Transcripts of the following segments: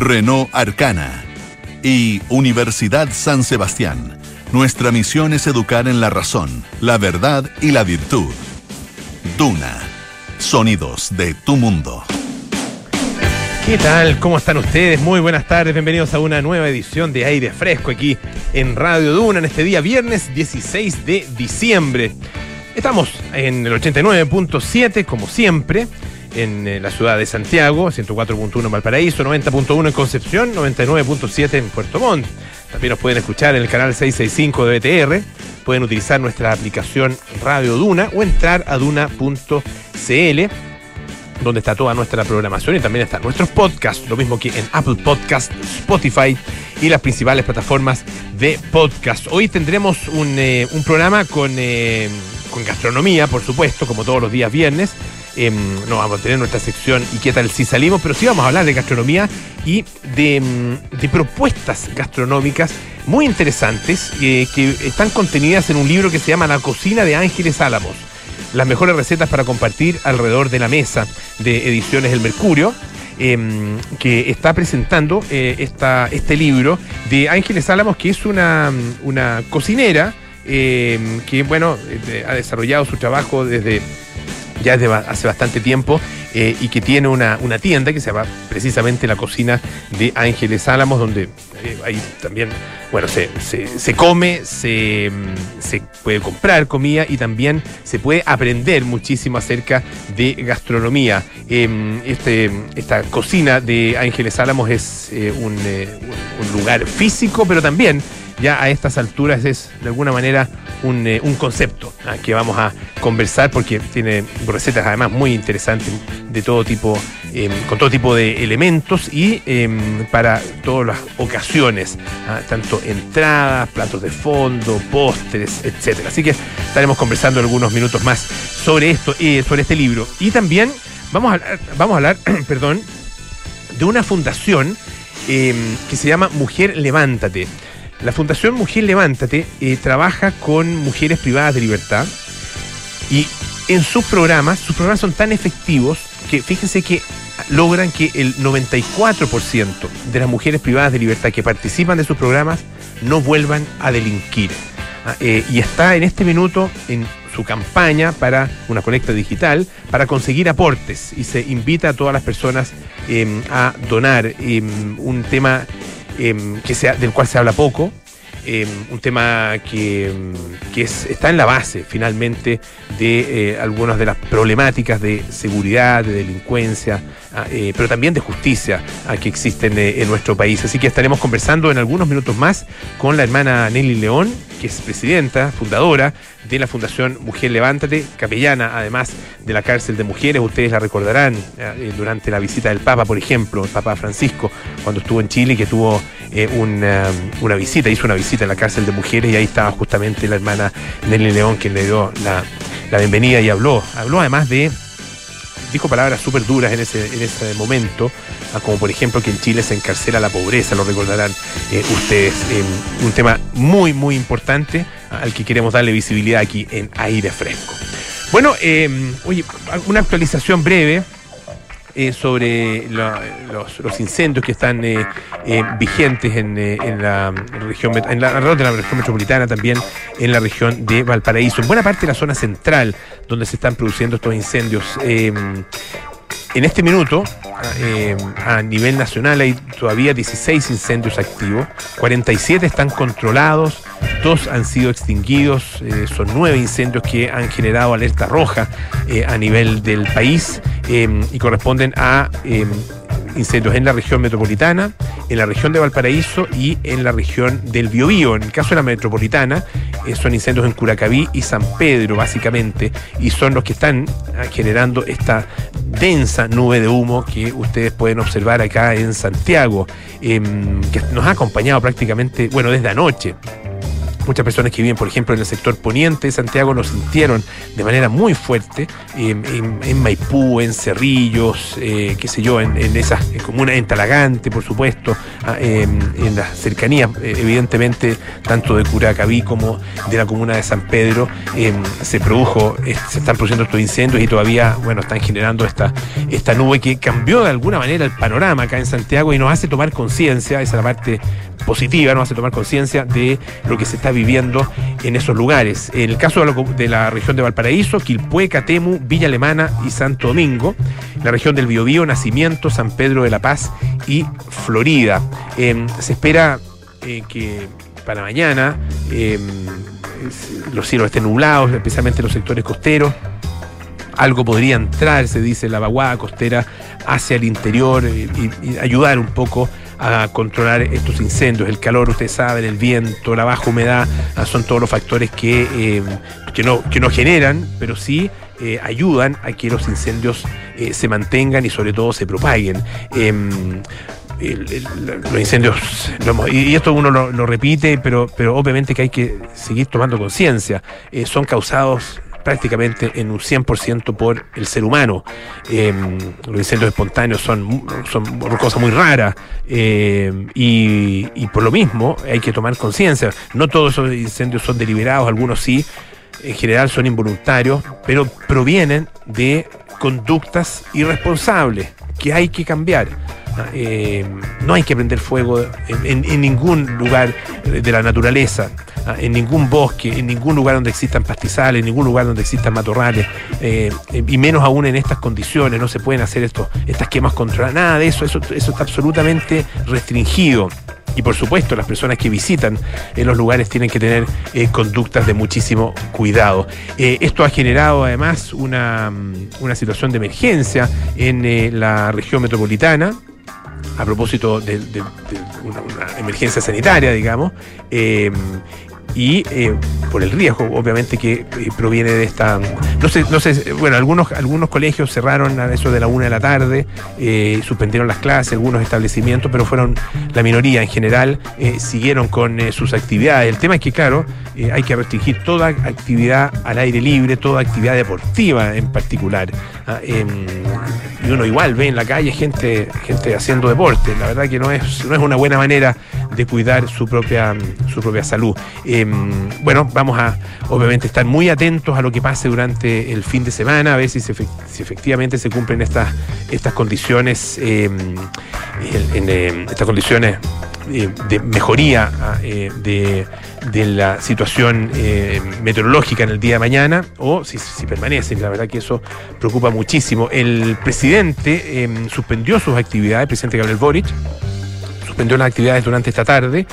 Renault Arcana y Universidad San Sebastián. Nuestra misión es educar en la razón, la verdad y la virtud. Duna. Sonidos de tu mundo. ¿Qué tal? ¿Cómo están ustedes? Muy buenas tardes, bienvenidos a una nueva edición de Aire Fresco aquí en Radio Duna en este día viernes 16 de diciembre. Estamos en el 89.7 como siempre en eh, la ciudad de Santiago, 104.1 en Valparaíso, 90.1 en Concepción, 99.7 en Puerto Montt. También nos pueden escuchar en el canal 665 de BTR, pueden utilizar nuestra aplicación Radio Duna o entrar a duna.cl donde está toda nuestra programación y también están nuestros podcasts, lo mismo que en Apple Podcast, Spotify y las principales plataformas de podcast. Hoy tendremos un, eh, programa con, eh, con gastronomía, por supuesto, como todos los días viernes. Em, no vamos a tener nuestra sección y qué tal si salimos, pero sí vamos a hablar de gastronomía y de, em, propuestas gastronómicas muy interesantes eh, que están contenidas en un libro que se llama La cocina de Ángeles Álamos. Las mejores recetas para compartir alrededor de la mesa de Ediciones El Mercurio. em, que está presentando eh, esta, este libro de Ángeles Álamos, que es una, una cocinera que, bueno, eh, ha desarrollado su trabajo desde ya desde hace bastante tiempo eh, y que tiene una, una tienda que se llama precisamente la cocina de Ángeles Álamos, donde eh, ahí también, bueno, se, se, come, se, mm, se puede comprar comida y también se puede aprender muchísimo acerca de gastronomía. Eh, este, esta cocina de Ángeles Álamos es eh, un- un lugar físico, pero también ya a estas alturas es de alguna manera un, eh, un concepto ah, que vamos a conversar porque tiene recetas además muy interesantes de todo tipo, eh, con todo tipo de elementos y eh, para todas las ocasiones, ah, tanto entradas, platos de fondo, postres, etcétera. Así que estaremos conversando algunos minutos más sobre esto, eh, sobre este libro. Y también vamos a hablar, vamos a hablar perdón, de una fundación eh, que se llama Mujer Levántate. La Fundación Mujer Levántate eh, trabaja con mujeres privadas de libertad y en sus programas, sus programas son tan efectivos que fíjense que logran que el 94% de las mujeres privadas de libertad que participan de sus programas no vuelvan a delinquir. Ah, eh, y está en este minuto en su campaña para una colecta digital para conseguir aportes y se invita a todas las personas eh, a donar eh, un tema eh, que sea, del cual se habla poco, eh, un tema que, em, que es- está en la base finalmente de eh, algunas de las problemáticas de seguridad, de delincuencia, ah, eh, pero también de justicia ah, que existen eh, en nuestro país. Así que estaremos conversando en algunos minutos más con la hermana Nelly León, que es presidenta, fundadora de la Fundación Mujer Levántate, capellana además de la cárcel de mujeres. Ustedes la recordarán eh, durante la visita del Papa, por ejemplo, el Papa Francisco, cuando estuvo en Chile, que tuvo eh, una, visita, hizo una visita a la cárcel de mujeres y ahí estaba justamente la hermana Nelly León quien le dio la, la bienvenida y habló. Habló además de dijo palabras súper duras en ese, en ese momento, ah, como por ejemplo que en Chile se encarcela la pobreza, lo recordarán eh, ustedes. un tema muy, muy importante ah, al que queremos darle visibilidad aquí en Aire Fresco. Bueno, eh, oye, una actualización breve eh, sobre los, incendios que están eh, eh, vigentes en, la región, en la, región metropolitana, también en la región de Valparaíso, en buena parte de la zona central donde se están produciendo estos incendios. Eh, en este minuto, eh, a nivel nacional, hay todavía 16 incendios activos, 47 están controlados, dos han sido extinguidos, eh, son nueve incendios que han generado alerta roja eh, a nivel del país eh, y corresponden a eh, incendios en la región metropolitana, en la región de Valparaíso y en la región del Biobío. En el caso de la metropolitana, eh, son incendios en Curacaví y San Pedro, básicamente, y son los que están ah, generando esta densa nube de humo que ustedes pueden observar acá en Santiago, em, que nos ha acompañado prácticamente, bueno, desde anoche Muchas personas que viven, por ejemplo, en el sector poniente de Santiago lo sintieron de manera muy fuerte en, Maipú, en Cerrillos, eh, qué sé yo, en, esas comunas, en Talagante, por supuesto, ah, en las cercanías, eh, evidentemente, tanto de Curacaví como de la comuna de San Pedro, se produjo, se están produciendo estos incendios y todavía, bueno, están generando esta, esta nube que cambió de alguna manera el panorama acá en Santiago y nos hace tomar conciencia, esa es la parte positiva, nos hace tomar conciencia de lo que se está viviendo en esos lugares. En el caso de la, región de Valparaíso, Quilpué, Catemu, Villa Alemana y Santo Domingo, la región del Biobío, Nacimiento, San Pedro de la Paz y Florida. Em, se espera eh, que para mañana em, los cielos estén nublados, especialmente en los sectores costeros algo podría entrar, se dice, la vaguada costera hacia el interior eh, y, ayudar un poco a controlar estos incendios. El calor, ustedes saben, el viento, la baja humedad, ah, son todos los factores que, eh, que, no, que no generan, pero sí eh, ayudan a que los incendios se mantengan y sobre todo se propaguen. Em, los incendios, y esto uno lo, repite, pero, pero obviamente que hay que seguir tomando conciencia, son causados prácticamente en un 100% por el ser humano. Em, los incendios espontáneos son, son cosas muy raras em, y, y, por lo mismo hay que tomar conciencia. No todos esos incendios son deliberados, algunos sí, en general son involuntarios, pero provienen de conductas irresponsables que hay que cambiar. Eh, no hay que prender fuego en, ningún lugar de la naturaleza, ah, en ningún bosque, en ningún lugar donde existan pastizales, en ningún lugar donde existan matorrales, eh, y menos aún en estas condiciones, no se pueden hacer esto, estas quemas controladas, nada de eso, eso, eso está absolutamente restringido. Y por supuesto, las personas que visitan en los lugares tienen que tener eh, conductas de muchísimo cuidado. esto ha generado además una, una situación de emergencia en la región metropolitana a propósito de, una, emergencia sanitaria, digamos, eh, y eh, por el riesgo, obviamente, que eh, proviene de esta. No sé, no sé, bueno, algunos, algunos colegios cerraron a eso de la una de la tarde, eh, suspendieron las clases, algunos establecimientos, pero fueron la minoría en general, siguieron con sus actividades. El tema es que, claro, hay que restringir toda actividad al aire libre, toda actividad deportiva en particular. Ah, em, y uno igual ve en la calle gente, gente haciendo deporte. La verdad que no es, no es una buena manera de cuidar su propia, su propia salud. Em, bueno, vamos a obviamente estar muy atentos a lo que pase durante el fin de semana, a ver si, si efectivamente se cumplen estas, estas condiciones, em, em, estas condiciones eh, de mejoría ah, eh, de, la situación eh, meteorológica en el día de mañana o si, si permanecen. La verdad que eso preocupa muchísimo. El presidente suspendió sus actividades, el presidente Gabriel Boric suspendió las actividades durante esta tarde.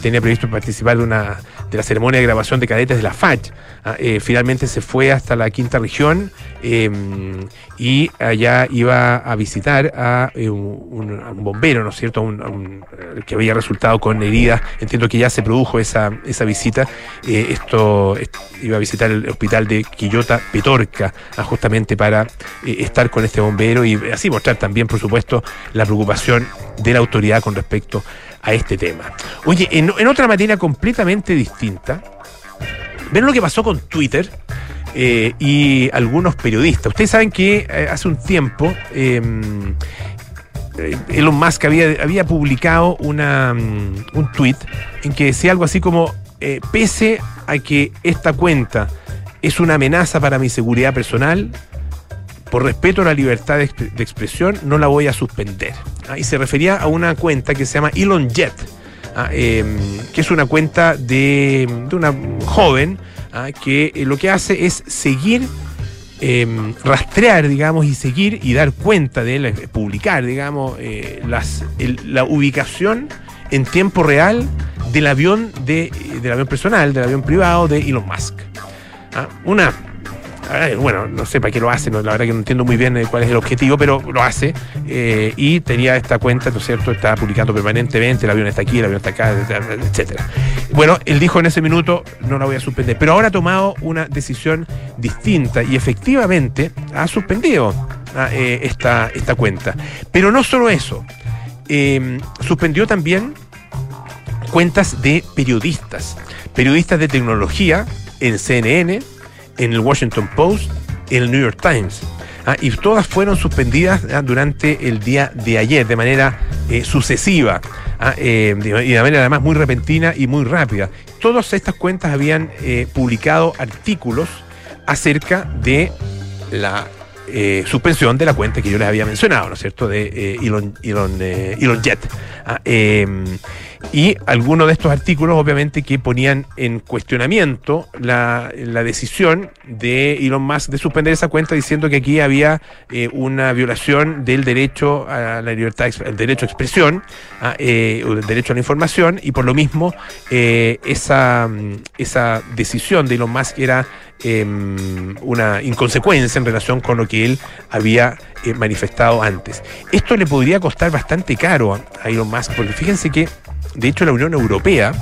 Tenía previsto participar de una de la ceremonia de grabación de cadetes de la FACH. Ah, eh, finalmente se fue hasta la quinta región em, y allá iba a visitar a, eh, un, bombero, ¿no es cierto? Un, que había resultado con heridas. Entiendo que ya se produjo esa, esa visita. esto iba a visitar el hospital de Quillota Petorca, ah, justamente para estar con este bombero y así mostrar también, por supuesto, la preocupación de la autoridad con respecto a este tema. Oye, en, otra materia completamente distinta, ven lo que pasó con Twitter eh, y algunos periodistas. Ustedes saben que eh, hace un tiempo em, eh, Elon Musk había, había publicado una, mm, un tweet en que decía algo así como, pese a que esta cuenta es una amenaza para mi seguridad personal, por respeto a la libertad de, expresión, no la voy a suspender. Ah, y se refería a una cuenta que se llama Elon Jet, ah, em, que es una cuenta de, una joven ah, que eh, lo que hace es seguir, em, rastrear, digamos, y seguir y dar cuenta de él, eh, publicar, digamos, eh, las, la ubicación en tiempo real del avión, de, del avión personal, del avión privado de Elon Musk. Una bueno, no sé para qué lo hace, la verdad que no entiendo muy bien eh, cuál es el objetivo, pero lo hace. Eh, y tenía esta cuenta, ¿no es cierto? Está publicando permanentemente, el avión está aquí, el avión está acá, etcétera. Bueno, él dijo en ese minuto, no la voy a suspender, pero ahora ha tomado una decisión distinta y efectivamente ha suspendido ah, eh, esta, esta cuenta. Pero no solo eso, suspendió también cuentas de periodistas, periodistas de tecnología en CNN, en el Washington Post, en el New York Times. Ah, y todas fueron suspendidas ah, durante el día de ayer de manera eh, sucesiva ah, eh, y de manera además muy repentina y muy rápida. Todas estas cuentas habían eh, publicado artículos acerca de la suspensión de la cuenta que yo les había mencionado, ¿no es cierto?, de Elon, Elon, Elon, Jet. Ah, em, y algunos de estos artículos, obviamente, que ponían en cuestionamiento la, la, decisión de Elon Musk de suspender esa cuenta diciendo que aquí había una violación del derecho a la libertad, el derecho a expresión, ah, el derecho a la información, y por lo mismo esa, esa decisión de Elon Musk era Em, una inconsecuencia en relación con lo que él había eh, manifestado antes. Esto le podría costar bastante caro a Elon Musk, porque fíjense que, de hecho, la Unión Europea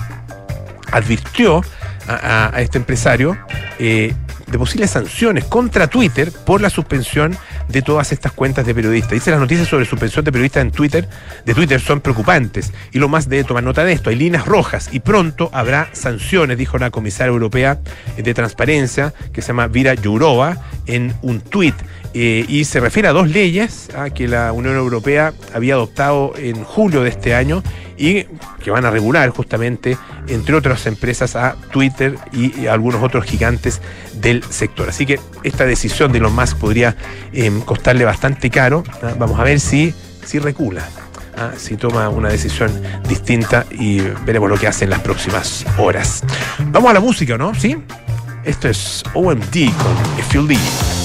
advirtió a, este empresario eh, de posibles sanciones contra Twitter por la suspensión de todas estas cuentas de periodistas. Dice las noticias sobre suspensión de periodistas en Twitter, de Twitter son preocupantes y lo más debe tomar nota de esto. Hay líneas rojas y pronto habrá sanciones, dijo la comisaria europea de transparencia que se llama Vira Jourova en un tuit. Eh, y se refiere a dos leyes ah, que la Unión Europea había adoptado en julio de este año y que van a regular justamente, entre otras empresas, a Twitter y, algunos otros gigantes del sector. Así que esta decisión de Elon Musk podría em, costarle bastante caro. ¿ah? Vamos a ver si, si recula. ¿ah? si toma una decisión distinta y veremos lo que hace en las próximas horas. Vamos a la música, ¿no? ¿Sí? Esto es OMD con If.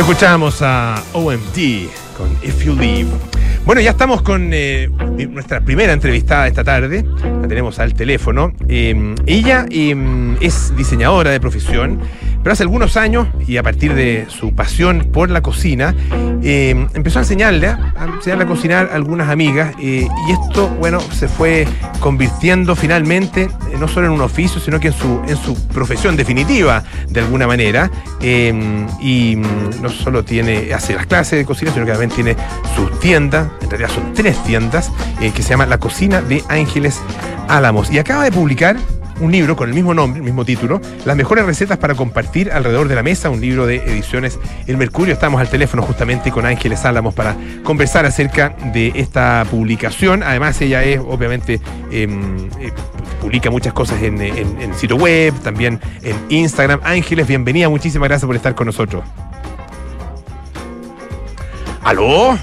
Escuchamos a OMD con If You Leave. Bueno, ya estamos con eh, nuestra primera entrevistada esta tarde. La tenemos al teléfono. Eh, ella eh, es diseñadora de profesión pero hace algunos años, y a partir de su pasión por la cocina, eh, empezó a enseñarle, a enseñarle a cocinar a algunas amigas. Eh, y esto, bueno, se fue convirtiendo finalmente eh, no solo en un oficio, sino que en su, en su profesión definitiva, de alguna manera. y mm, no solo tiene, hace las clases de cocina, sino que también tiene sus tiendas, en realidad son tres tiendas, que se llama La Cocina de Ángeles Álamos. Y acaba de publicar un libro con el mismo nombre, el mismo título, Las mejores recetas para compartir alrededor de la mesa, un libro de ediciones El Mercurio. Estamos al teléfono justamente con Ángeles Álamos para conversar acerca de esta publicación. Además, ella es, obviamente, em, eh, publica muchas cosas en, en sitio web, también en Instagram. Ángeles, bienvenida, muchísimas gracias por estar con nosotros. ¿Aló?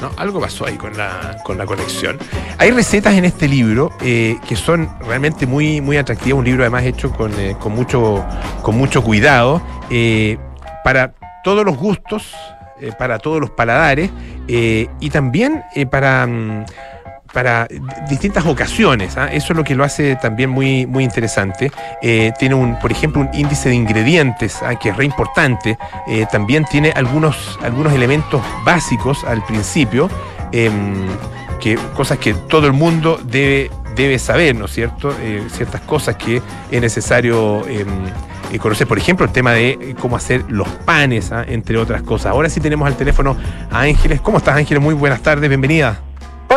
¿No? Algo pasó ahí con la, con la conexión. Hay recetas en este libro eh, que son realmente muy, muy atractivas, un libro además hecho con, eh, con, mucho, con mucho cuidado, eh, para todos los gustos, para todos los paladares y también para... Mm, para distintas ocasiones. ¿ah? Eso es lo que lo hace también muy, muy interesante. Eh, tiene, un, por ejemplo, un índice de ingredientes ¿ah? que es re importante. Eh, también tiene algunos, algunos elementos básicos al principio, em, que, cosas que todo el mundo debe, debe saber, ¿no es cierto? Eh, ciertas cosas que es necesario em, conocer, por ejemplo, el tema de cómo hacer los panes, ¿ah? entre otras cosas. Ahora sí tenemos al teléfono a Ángeles. ¿Cómo estás, Ángeles? Muy buenas tardes, bienvenida.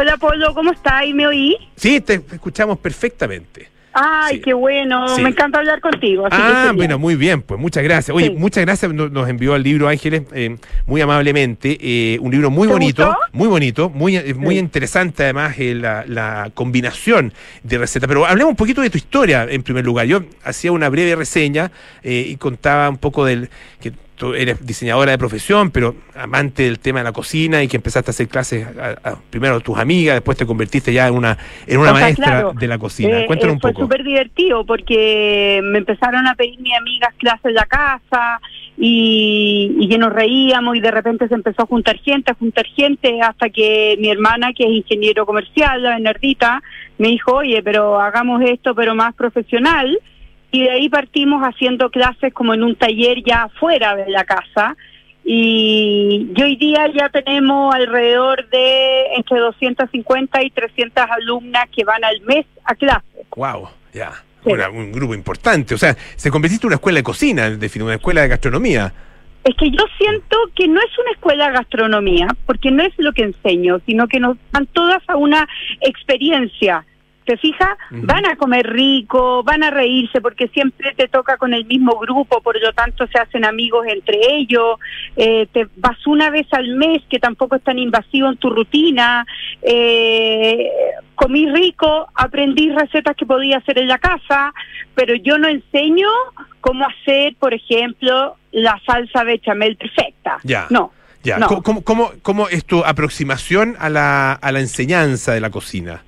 Hola Polo, ¿cómo estás? ¿Y me oí? Sí, te escuchamos perfectamente. Ay, qué bueno, me encanta hablar contigo. ah, bueno, muy bien, pues muchas gracias. Oye, muchas gracias, nos envió el libro Ángeles eh, muy amablemente, eh, un libro muy bonito, muy bonito, muy, eh, muy interesante además la, la, combinación de recetas. Pero hablemos un poquito de tu historia en primer lugar. Yo hacía una breve reseña y contaba un poco del que tú eres diseñadora de profesión, pero amante del tema de la cocina y que empezaste a hacer clases primero a tus amigas, después te convertiste ya en una en una maestra de la cocina. Eh, Cuéntanos un poco. Fue súper divertido porque me empezaron a pedir mis amigas clases en la casa y, y que nos reíamos y de repente se empezó a juntar gente, a juntar gente hasta que mi hermana, que es ingeniero comercial, la Bernardita, me dijo, oye, pero hagamos esto pero más profesional y de ahí partimos haciendo clases como en un taller ya fuera de la casa y, hoy día ya tenemos alrededor de entre 250 y 300 alumnas que van al mes a clases. ¡Wow! Ya, un grupo importante. O sea, se convirtió en una escuela de cocina, en una escuela de gastronomía. Es que yo siento que no es una escuela de gastronomía, porque no es lo que enseño, sino que nos dan todas a una experiencia ¿Te fijas? Van a comer rico, van a reírse porque siempre te toca con el mismo grupo, por lo tanto se hacen amigos entre ellos. Eh, te vas una vez al mes, que tampoco es tan invasivo en tu rutina. Eh, comí rico, aprendí recetas que podía hacer en la casa, pero yo no enseño cómo hacer, por ejemplo, la salsa bechamel perfecta. Ya. No. Ya. ¿Cómo, cómo, cómo es tu aproximación a la, a la enseñanza de la cocina?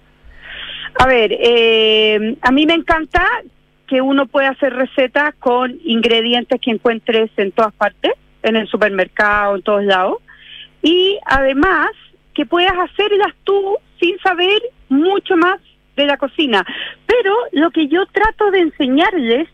A ver, eh, a mí me encanta que uno pueda hacer recetas con ingredientes que encuentres en todas partes, en el supermercado, en todos lados, y además que puedas hacerlas tú sin saber mucho más de la cocina. Pero lo que yo trato de enseñarles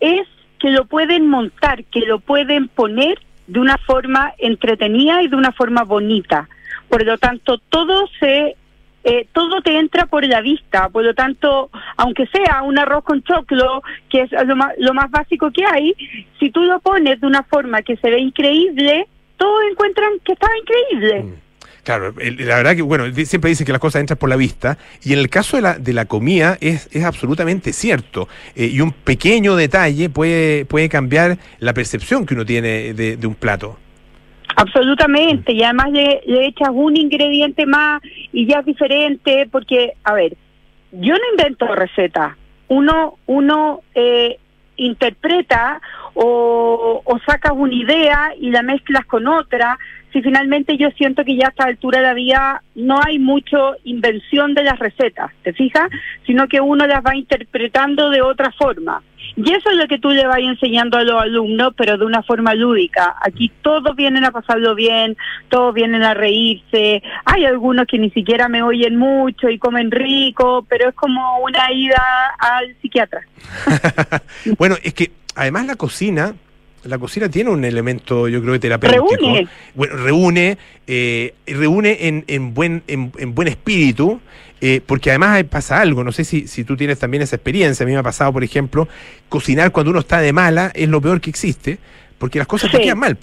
es que lo pueden montar, que lo pueden poner de una forma entretenida y de una forma bonita. Por lo tanto, todo se eh, todo te entra por la vista, por lo tanto, aunque sea un arroz con choclo, que es lo más, lo más básico que hay, si tú lo pones de una forma que se ve increíble, todos encuentran que está increíble. Mm. Claro, la verdad que, bueno, siempre dicen que las cosas entran por la vista, y en el caso de la, de la comida es, es absolutamente cierto. Eh, y un pequeño detalle puede, puede cambiar la percepción que uno tiene de un plato. Absolutamente, y además le, echas un ingrediente más y ya es diferente, porque, a ver, yo no invento recetas, uno, uno eh, interpreta o, o, sacas una idea y la mezclas con otra si finalmente yo siento que ya a esta altura de la vida no hay mucho invención de las recetas, ¿te fijas? Sino que uno las va interpretando de otra forma. Y eso es lo que tú le vas enseñando a los alumnos, pero de una forma lúdica. Aquí todos vienen a pasarlo bien, todos vienen a reírse. Hay algunos que ni siquiera me oyen mucho y comen rico, pero es como una ida al psiquiatra. bueno, es que además la cocina la cocina tiene un elemento, yo creo, terapéutico. Reúne. Bueno, reúne, eh, reúne en, en, buen, en, buen espíritu, eh, porque además pasa algo, no sé si, si tú tienes también esa experiencia, a mí me ha pasado, por ejemplo, cocinar cuando uno está de mala es lo peor que existe, porque las cosas te quedan mal.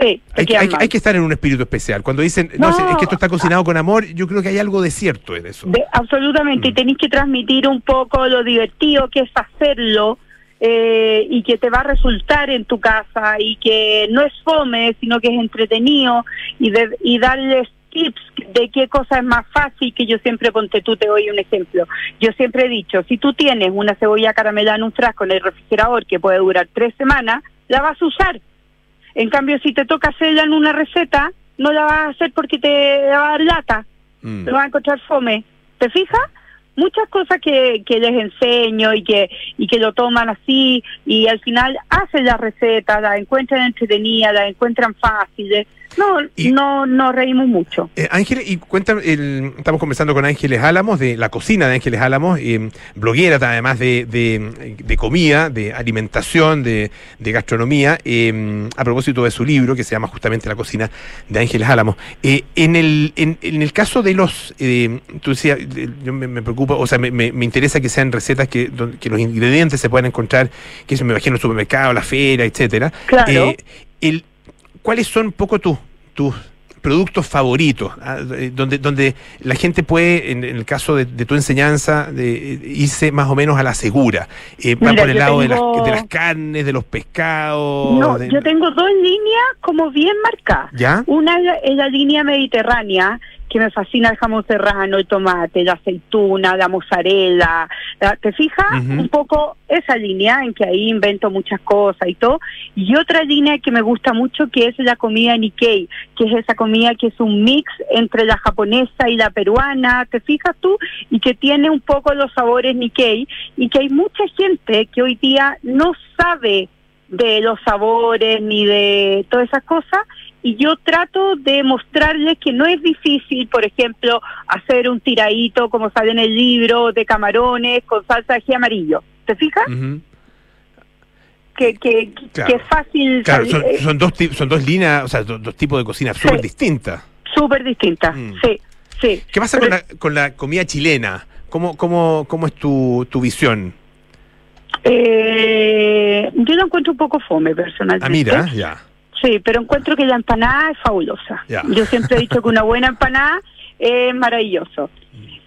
Sí, hay, que, hay, que estar en un espíritu especial. Cuando dicen, no, es que esto está cocinado con amor, yo creo que hay algo de cierto en eso. absolutamente, y mm. tenéis que transmitir un poco lo divertido que es hacerlo, eh, y que te va a resultar en tu casa y que no es fome, sino que es entretenido y, y darles tips de qué cosa es más fácil, que yo siempre ponte tú, te doy un ejemplo. Yo siempre he dicho, si tú tienes una cebolla caramelada en un frasco en el refrigerador que puede durar tres semanas, la vas a usar. En cambio, si te toca hacerla en una receta, no la vas a hacer porque te va a dar lata, mm. te vas a encontrar fome. ¿Te fijas? Muchas cosas que, que les enseño y que y que lo toman así y al final hacen la receta, la encuentran entretenida, la encuentran fáciles no, no nos reímos mucho. Eh, Ángeles, y cuéntame, estamos conversando con Ángeles Álamos, de la cocina de Ángeles Álamos, eh, bloguera además de, de, comida, de alimentación, de, gastronomía, eh, a propósito de su libro que se llama justamente La cocina de Ángeles Álamos. Eh, en, el, en, el caso de los, tú decías, yo me, preocupa, o sea, me, me, interesa que sean recetas que, que los ingredientes se puedan encontrar, que se me imagino en el supermercado, la feria, etcétera. Claro. el, ¿cuáles son un poco tus tus productos favoritos, ah, donde, donde la gente puede, en, el caso de, tu enseñanza, de, irse más o menos a la segura. Eh, van por el lado de, las, de las carnes, de los pescados. No, yo tengo dos líneas como bien marcadas. ¿Ya? Una es la línea mediterránea, que me fascina el jamón serrano, el tomate, la aceituna, la mozzarella. ¿Te fijas? Un poco esa línea en que ahí invento muchas cosas y todo. Y otra línea que me gusta mucho que es la comida Nikkei, que es esa comida que es un mix entre la japonesa y la peruana, ¿te fijas tú? Y que tiene un poco los sabores Nikkei y que hay mucha gente que hoy día no sabe de los sabores ni de todas esas cosas y yo trato de mostrarles que no es difícil, por ejemplo, hacer un tiradito como sale en el libro de camarones con salsa de ají amarillo. ¿Te fijas? que, que, es fácil. Claro, son, dos, son dos líneas, o sea, dos, tipos de cocina súper distintas. Súper distintas, mm. sí, sí. ¿Qué pasa con, la, con la comida chilena? ¿Cómo, cómo, cómo es tu, tu visión? Eh, yo lo encuentro un poco fome personalmente. Ah, mira, ya. Sí, pero encuentro que la empanada es fabulosa. Yo siempre he dicho que una buena empanada es maravilloso.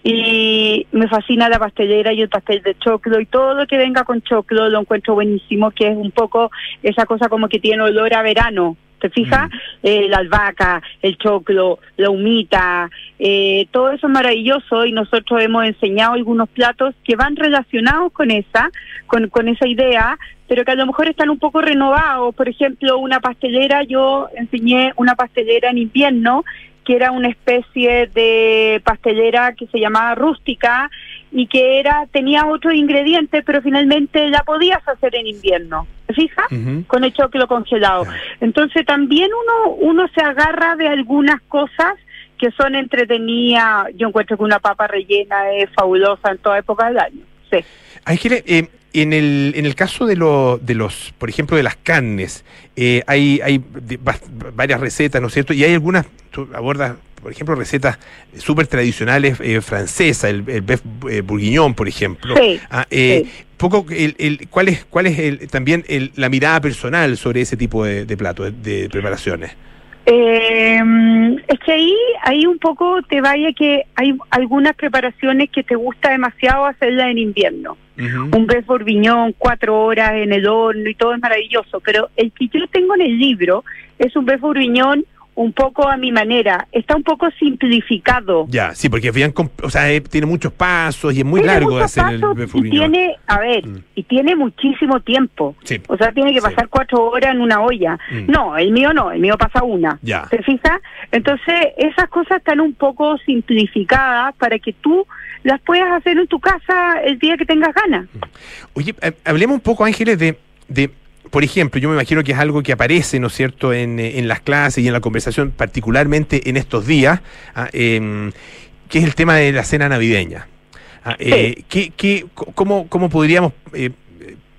Y me fascina la pastelera y el pastel de choclo y todo lo que venga con choclo lo encuentro buenísimo, que es un poco esa cosa como que tiene olor a verano. ¿Te fijas? Mm. Eh, la albahaca, el choclo, la humita, eh, todo eso es maravilloso y nosotros hemos enseñado algunos platos que van relacionados con esa, con, con esa idea, pero que a lo mejor están un poco renovados. Por ejemplo, una pastelera, yo enseñé una pastelera en invierno que era una especie de pastelera que se llamaba rústica y que era tenía otros ingredientes, pero finalmente la podías hacer en invierno. ¿Te fijas? Con el choclo congelado. Entonces también uno uno se agarra de algunas cosas que son entretenidas. Yo encuentro que una papa rellena es fabulosa en toda época del año. Sí. eh, en el, en el caso de, lo, de los, por ejemplo, de las carnes, eh, hay, hay varias recetas, ¿no es cierto? Y hay algunas, tú abordas, por ejemplo, recetas súper tradicionales eh, francesas, el, el beef eh, bourguignon, por ejemplo. Sí, ah, eh, Poco, el, el, ¿cuál es, cuál es el, también el, la mirada personal sobre ese tipo de, de platos, de preparaciones? Eh, es que ahí, ahí un poco te vaya que hay algunas preparaciones que te gusta demasiado hacerlas en invierno. Un beef bourguignon, cuatro horas en el horno y todo es maravilloso. Pero el que yo tengo en el libro es un beef bourguignon un poco a mi manera. Está un poco simplificado. Ya, sí, porque habían, o sea, eh, tiene muchos pasos y es muy Tiene largo hacer el pasos y tiene, a ver, Mm. y tiene muchísimo tiempo. Sí. O sea, tiene que Sí. pasar cuatro horas en una olla. Mm. No, el mío no, el mío pasa una. Ya. ¿Te fijas? Entonces, esas cosas están un poco simplificadas para que tú las puedas hacer en tu casa el día que tengas ganas. Oye, ha- hablemos un poco, Ángeles, de, de, por ejemplo, yo me imagino que es algo que aparece, ¿no es cierto?, en, eh, en las clases y en la conversación, particularmente en estos días, ah, em, que es el tema de la cena navideña. Ah, eh, ¿qué, qué, cómo, ¿Cómo podríamos eh,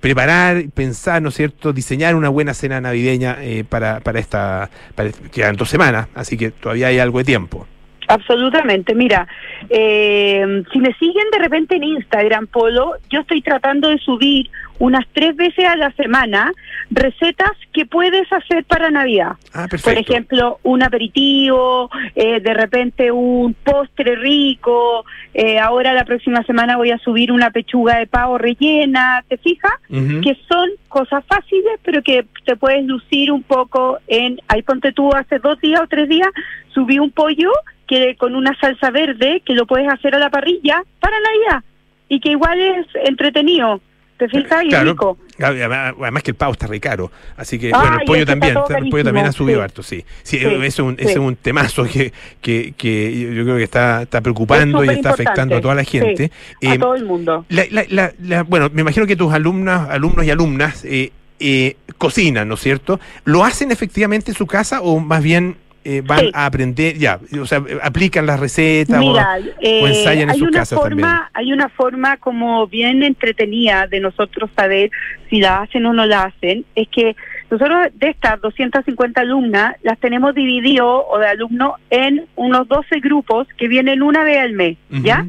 preparar, pensar, ¿no es cierto?, diseñar una buena cena navideña eh, para, para esta, para, quedan dos semanas, así que todavía hay algo de tiempo. Absolutamente. Mira, eh, si me siguen de repente en Instagram, Polo, yo estoy tratando de subir unas tres veces a la semana recetas que puedes hacer para Navidad. Ah, perfecto. Por ejemplo, un aperitivo, eh, de repente un postre rico. eh, ahora la próxima semana voy a subir una pechuga de pavo rellena. ¿Te fijas? Que son cosas fáciles, pero que te puedes lucir un poco en. Ahí ponte tú hace dos días o tres días, subí un pollo que con una salsa verde que lo puedes hacer a la parrilla para Navidad y que igual es entretenido. ¿Te fijas? Y Claro. rico. Además, que el pavo está re caro. Así que, Ah, bueno, el pollo también. El pollo también ha subido sí. harto, sí. Sí, Sí, ese es un, ese es un temazo que, que, que yo creo que está, está preocupando y Es está afectando a toda la gente. Sí, a Eh, todo el mundo. la- la- la- la- bueno, me imagino que tus alumnas, alumnos y alumnas eh, eh, cocinan, ¿no es cierto? ¿Lo hacen efectivamente en su casa o más bien eh, van Sí. a aprender, ya, o sea, aplican las recetas Mira, o, eh, o ensayan en hay sus una casas forma, también? hay una forma como bien entretenida de nosotros saber si la hacen o no la hacen, es que nosotros de estas 250 alumnas las tenemos dividido o de alumnos en unos 12 grupos que vienen una vez al mes, ¿ya?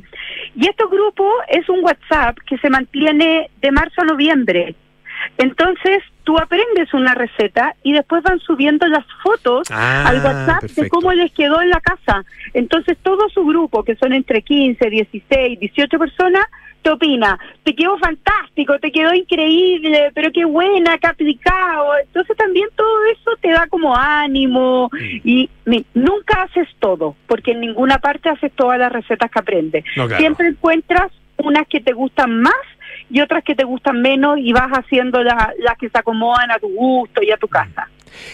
Y estos grupos es un WhatsApp que se mantiene de marzo a noviembre. Entonces, tú aprendes una receta y después van subiendo las fotos Ah, al WhatsApp de cómo les quedó en la casa. Entonces, todo su grupo, que son entre 15, 16, 18 personas, te opina, te quedó fantástico, te quedó increíble, pero qué buena, qué aplicado. Entonces, también todo eso te da como ánimo y mi- nunca haces todo, porque en ninguna parte haces todas las recetas que aprendes. No, claro. Siempre encuentras unas que te gustan más y otras que te gustan menos y vas haciendo la- las que se acomodan a tu gusto y a tu casa.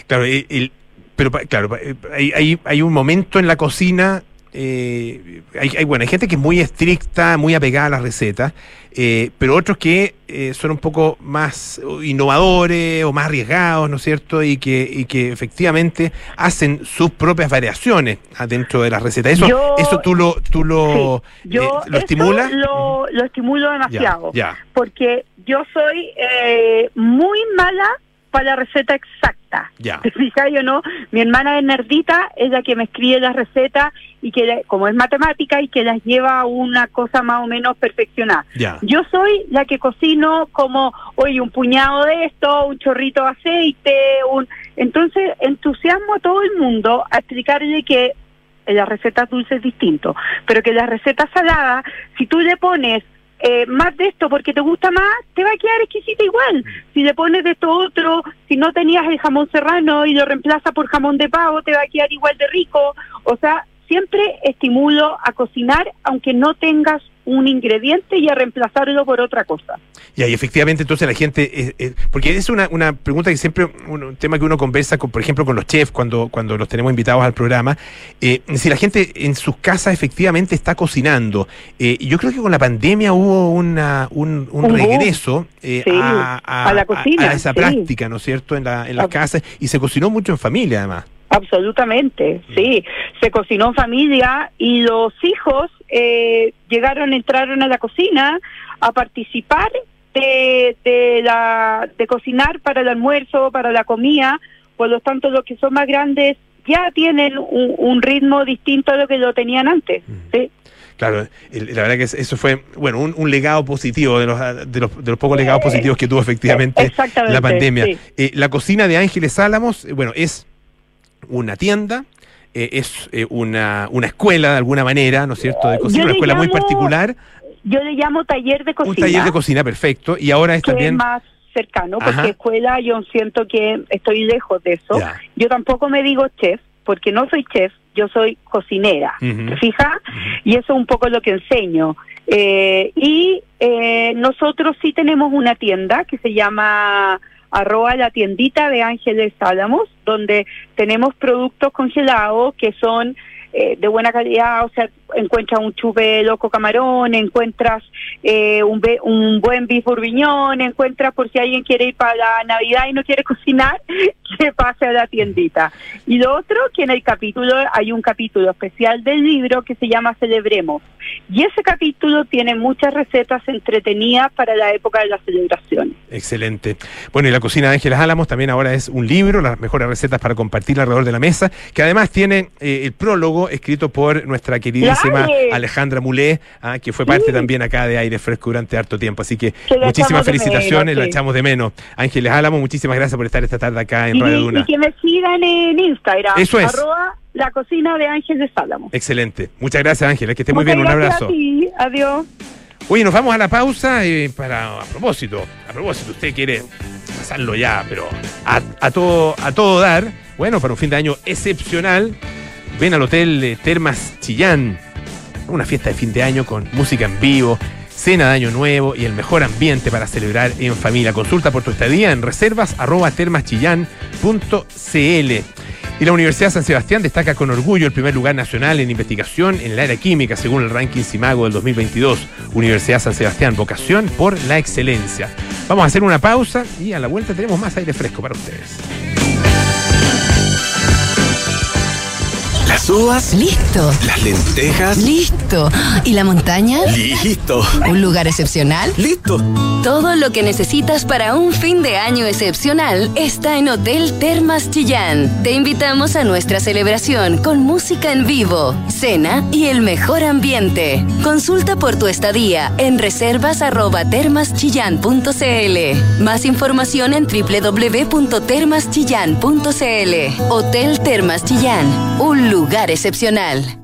Claro, el- pero claro, eh, hay, hay, hay un momento en la cocina, eh, hay, hay- bueno, hay gente que es muy estricta, muy apegada a las recetas, eh, pero otros que eh, son un poco más innovadores o más arriesgados, ¿no es cierto? Y que, y que efectivamente hacen sus propias variaciones adentro de las recetas. ¿Eso, Yo- eso tú lo, tú lo, Sí, yo eh, lo eso estimulas? Lo, lo estimulo demasiado. Ya, Porque yo soy eh, muy mala para la receta exacta. Ya. ¿Te fijas o no? Mi hermana es nerdita, es la que me escribe las recetas y que, como es matemática, y que las lleva a una cosa más o menos perfeccionada. Ya. Yo soy la que cocino como, oye, un puñado de esto, un chorrito de aceite, un... Entonces, entusiasmo a todo el mundo a explicarle que en las recetas dulces es distinto, pero que las recetas saladas, si tú le pones eh, más de esto porque te gusta más, te va a quedar exquisita igual. Si le pones de esto otro, si no tenías el jamón serrano y lo reemplaza por jamón de pavo, te va a quedar igual de rico. O sea, siempre estimulo a cocinar aunque no tengas un ingrediente y a reemplazarlo por otra cosa. Ya, y efectivamente, entonces la gente, eh, eh, porque es una, una pregunta que siempre, un, un tema que uno conversa, con, por ejemplo, con los chefs cuando, cuando los tenemos invitados al programa, eh, si la gente en sus casas efectivamente está cocinando. Eh, yo creo que con la pandemia hubo una, un, un regreso eh, Sí, a, a la cocina, a esa sí. práctica, ¿no es cierto?, en, la, en las casas, y se cocinó mucho en familia, además. Absolutamente, sí. Se cocinó en familia y los hijos eh, llegaron, entraron a la cocina a participar de, de, la, de cocinar para el almuerzo, para la comida. Por lo tanto, los que son más grandes ya tienen un, un ritmo distinto a lo que lo tenían antes. ¿sí? Claro, la verdad que es- eso fue, bueno, un, un legado positivo, de los, de los, de los pocos legados positivos que tuvo efectivamente la pandemia. sí. Eh, la cocina de Ángeles Álamos, eh, bueno, es una tienda, eh, es eh, una, una escuela de alguna manera, ¿no es cierto? De cocina, una escuela muy particular, Yo le llamo taller de cocina. un taller de cocina perfecto, y ahora es que también... es más cercano, porque escuela yo siento que estoy lejos de eso. Ya. Yo tampoco me digo chef, porque no soy chef, yo soy cocinera, Ujú. ¿te fijas? Y eso es un poco lo que enseño. Eh, y eh, nosotros sí tenemos una tienda que se llama arroba la tiendita de Ángeles Álamos, donde tenemos productos congelados que son eh, de buena calidad, o sea, encuentras un chupe loco camarón, encuentras eh, un, be- un buen beef bourguignon, encuentras por si alguien quiere ir para la Navidad y no quiere cocinar, que pase a la tiendita. Y lo otro, que en el capítulo, hay un capítulo especial del libro que se llama Celebremos. Y ese capítulo tiene muchas recetas entretenidas para la época de las celebraciones. Excelente. Bueno, y la cocina de Ángeles Álamos también ahora es un libro, las mejores recetas para compartir alrededor de la mesa, que además tiene eh, el prólogo escrito por nuestra queridísima ¡Dale! Alejandra Mulé, ah, que fue parte Sí. también acá de Aire Fresco durante harto tiempo. Así que muchísimas de felicitaciones, menos, la echamos de menos. Ángeles Álamos, muchísimas gracias por estar esta tarde acá en Y, Radio y Duna. que me sigan en Instagram. Eso es. Arroba la cocina de Ángeles Álamos. Excelente. Muchas gracias, Ángeles. Que esté muy bien. Un abrazo. a ti. Adiós. Oye, nos vamos a la pausa eh, para, a propósito, a propósito, usted quiere pasarlo ya, pero a, a todo, a todo dar, bueno, para un fin de año excepcional, ven al Hotel Termas Chillán, una fiesta de fin de año con música en vivo, cena de año nuevo y el mejor ambiente para celebrar en familia. Consulta por tu estadía en reservas. Y la Universidad San Sebastián destaca con orgullo el primer lugar nacional en investigación en el área química según el ranking CIMAGO del 2022. Universidad San Sebastián, vocación por la excelencia. Vamos a hacer una pausa y a la vuelta tenemos más aire fresco para ustedes. Las uvas, Listo, las lentejas. listo. ¿Y la montaña? Listo. ¿Un lugar excepcional? Listo. Todo lo que necesitas para un fin de año excepcional está en Hotel Termas Chillán. Te invitamos a nuestra celebración con música en vivo, cena y el mejor ambiente. Consulta por tu estadía en reservas arroba termaschillán.cl. Más información en www.termaschillán.cl. Hotel Termas Chillán, un lugar excepcional.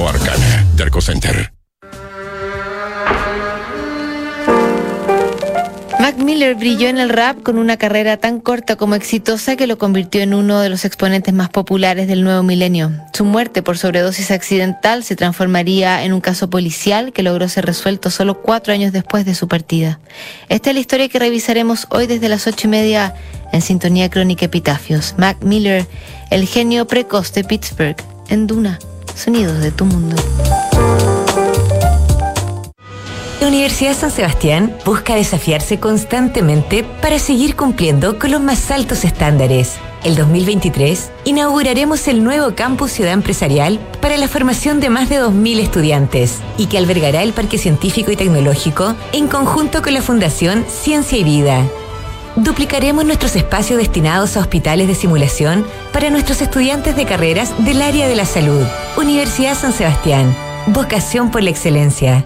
Arcana. Derco Center. Mac Miller brilló en el rap con una carrera tan corta como exitosa que lo convirtió en uno de los exponentes más populares del nuevo milenio. Su muerte por sobredosis accidental se transformaría en un caso policial que logró ser resuelto solo cuatro años después de su partida. Esta es la historia que revisaremos hoy desde las ocho y media en Sintonía Crónica Epitafios. Mac Miller, el genio precoz de Pittsburgh, en Duna, sonidos de tu mundo. La Universidad San Sebastián busca desafiarse constantemente para seguir cumpliendo con los más altos estándares. El 2023 inauguraremos el nuevo campus Ciudad Empresarial para la formación de más de 2.000 estudiantes y que albergará el Parque Científico y Tecnológico en conjunto con la Fundación Ciencia y Vida. Duplicaremos nuestros espacios destinados a hospitales de simulación para nuestros estudiantes de carreras del área de la salud. Universidad San Sebastián. Vocación por la excelencia.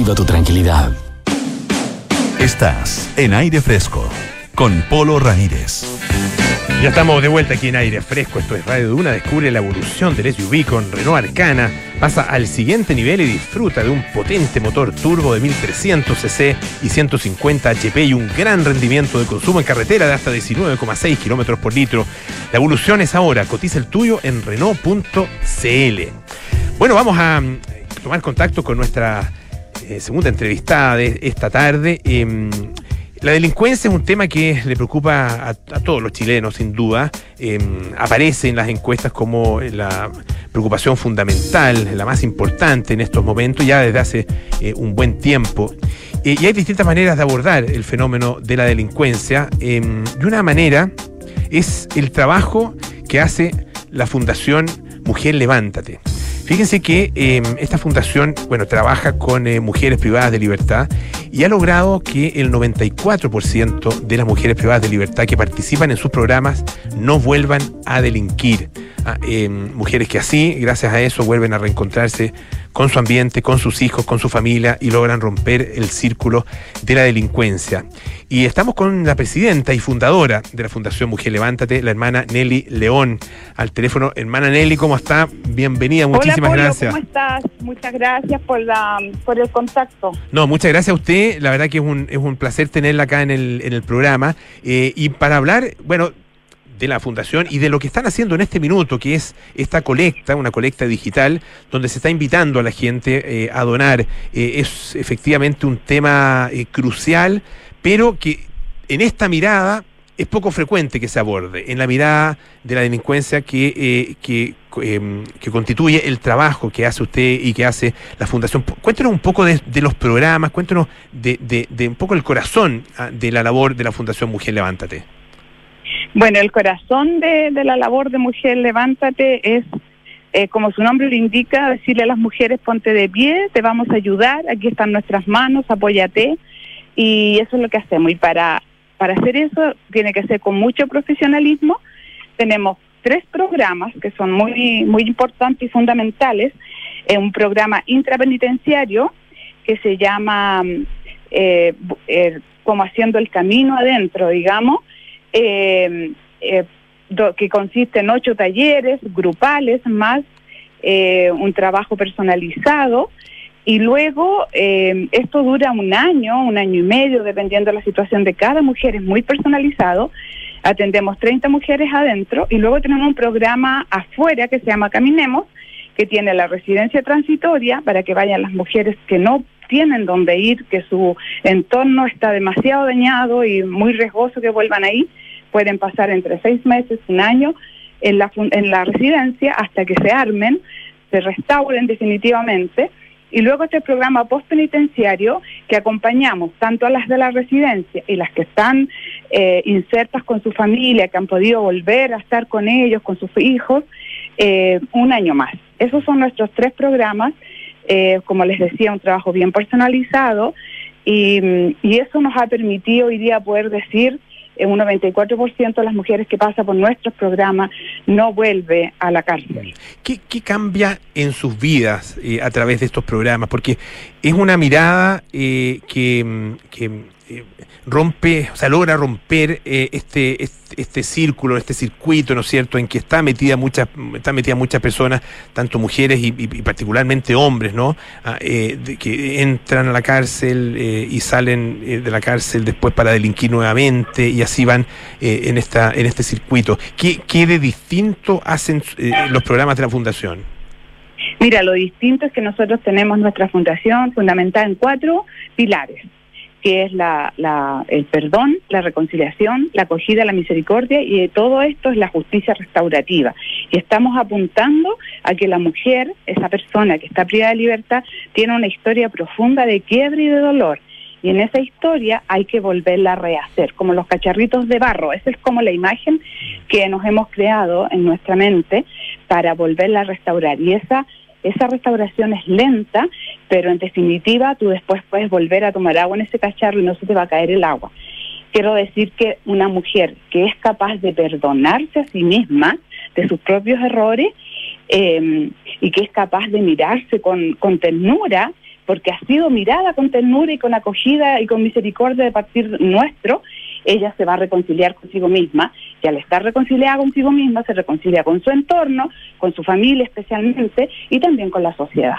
tu tranquilidad. Estás en aire fresco con Polo Ramírez. Ya estamos de vuelta aquí en aire fresco. Esto es Radio Duna. Descubre la evolución del SUV con Renault Arcana. Pasa al siguiente nivel y disfruta de un potente motor turbo de 1300 cc y 150 HP y un gran rendimiento de consumo en carretera de hasta 19,6 kilómetros por litro. La evolución es ahora. Cotiza el tuyo en Renault.cl. Bueno, vamos a mm, tomar contacto con nuestra eh, segunda entrevistada de esta tarde. Em, La delincuencia es un tema que le preocupa a, todos los chilenos, sin duda. Eh, aparece en las encuestas como la preocupación fundamental, la más importante en estos momentos, ya desde hace eh, un buen tiempo. Eh, y hay distintas maneras de abordar el fenómeno de la delincuencia. y una manera es el trabajo que hace la Fundación Mujer Levántate. Fíjense que eh, esta fundación, bueno, trabaja con eh, mujeres privadas de libertad y ha logrado que el 94% de las mujeres privadas de libertad que participan en sus programas no vuelvan a delinquir. Ah, eh, mujeres que así, gracias a eso, vuelven a reencontrarse con su ambiente, con sus hijos, con su familia y logran romper el círculo de la delincuencia. Y estamos con la presidenta y fundadora de la Fundación Mujer Levántate, la hermana Nelly León, al teléfono. Hermana Nelly, ¿cómo está? Bienvenida, muchísimas Hola, gracias. ¿Cómo estás? Muchas gracias por, la, por el contacto. No, muchas gracias a usted. La verdad que es un, es un placer tenerla acá en el, en el programa. Eh, y para hablar, bueno, de la fundación y de lo que están haciendo en este minuto, que es esta colecta, una colecta digital, donde se está invitando a la gente eh, a donar. Eh, es efectivamente un tema crucial, pero que en esta mirada es poco frecuente que se aborde, en la mirada de la delincuencia que, que, em, que constituye el trabajo que hace usted y que hace la fundación. Cuéntenos un poco de, de los programas, cuéntenos de, de, un poco el corazón ah, de la labor de la Fundación Mujer Levántate. Bueno, el corazón de, de la labor de Mujer Levántate es, eh, como su nombre lo indica, decirle a las mujeres ponte de pie, te vamos a ayudar, aquí están nuestras manos, apóyate. Y eso es lo que hacemos. Y para, para hacer eso tiene que ser con mucho profesionalismo. Tenemos tres programas que son muy, muy importantes y fundamentales. Eh, un programa intrapenitenciario que se llama eh, eh, como haciendo el camino adentro, digamos, eh, que consiste en ocho talleres grupales más un trabajo personalizado y luego esto dura un año, un año y medio, dependiendo de la situación de cada mujer, es muy personalizado. Atendemos 30 mujeres adentro y luego tenemos un programa afuera que se llama Caminemos, que tiene la residencia transitoria para que vayan las mujeres que no tienen dónde ir, que su entorno está demasiado dañado y muy riesgoso que vuelvan ahí, pueden pasar entre seis meses, un año en la, en la residencia hasta que se armen, se restauren definitivamente. Y luego este programa postpenitenciario que acompañamos tanto a las de la residencia y las que están eh, insertas con su familia, que han podido volver a estar con ellos, con sus hijos, eh, un año más. Esos son nuestros tres programas eh, como les decía, un trabajo bien personalizado y, y, eso nos ha permitido hoy día poder decir en un 94% de las mujeres que pasan por nuestros programas no vuelve a la cárcel. ¿Qué, cambia en sus vidas eh, a través de estos programas? Porque es una mirada eh, que, que rompe, o sea, logra romper eh, este, este, este círculo, este circuito, ¿no es cierto?, en que está metida muchas, está metida muchas personas, tanto mujeres y, particularmente hombres, ¿no? Ah, eh, que entran a la cárcel eh, y salen eh, de la cárcel después para delinquir nuevamente y así van eh, en esta, en este circuito. ¿Qué, qué de distinto hacen eh, los programas de la fundación? Mira, lo distinto es que nosotros tenemos nuestra fundación fundamentada en cuatro pilares que es la, la, el perdón, la reconciliación, la acogida, la misericordia y de todo esto es la justicia restaurativa. Y estamos apuntando a que la mujer, esa persona que está privada de libertad, tiene una historia profunda de quiebre y de dolor. Y en esa historia hay que volverla a rehacer, como los cacharritos de barro. Esa es como la imagen que nos hemos creado en nuestra mente para volverla a restaurar. Y esa esa restauración es lenta, pero en definitiva tú después puedes volver a tomar agua en ese cacharro y no se te va a caer el agua. Quiero decir que una mujer que es capaz de perdonarse a sí misma de sus propios errores eh, y que es capaz de mirarse con, con ternura, porque ha sido mirada con ternura y con acogida y con misericordia de partir nuestro, ella se va a reconciliar consigo misma y al estar reconciliada consigo misma se reconcilia con su entorno, con su familia especialmente y también con la sociedad.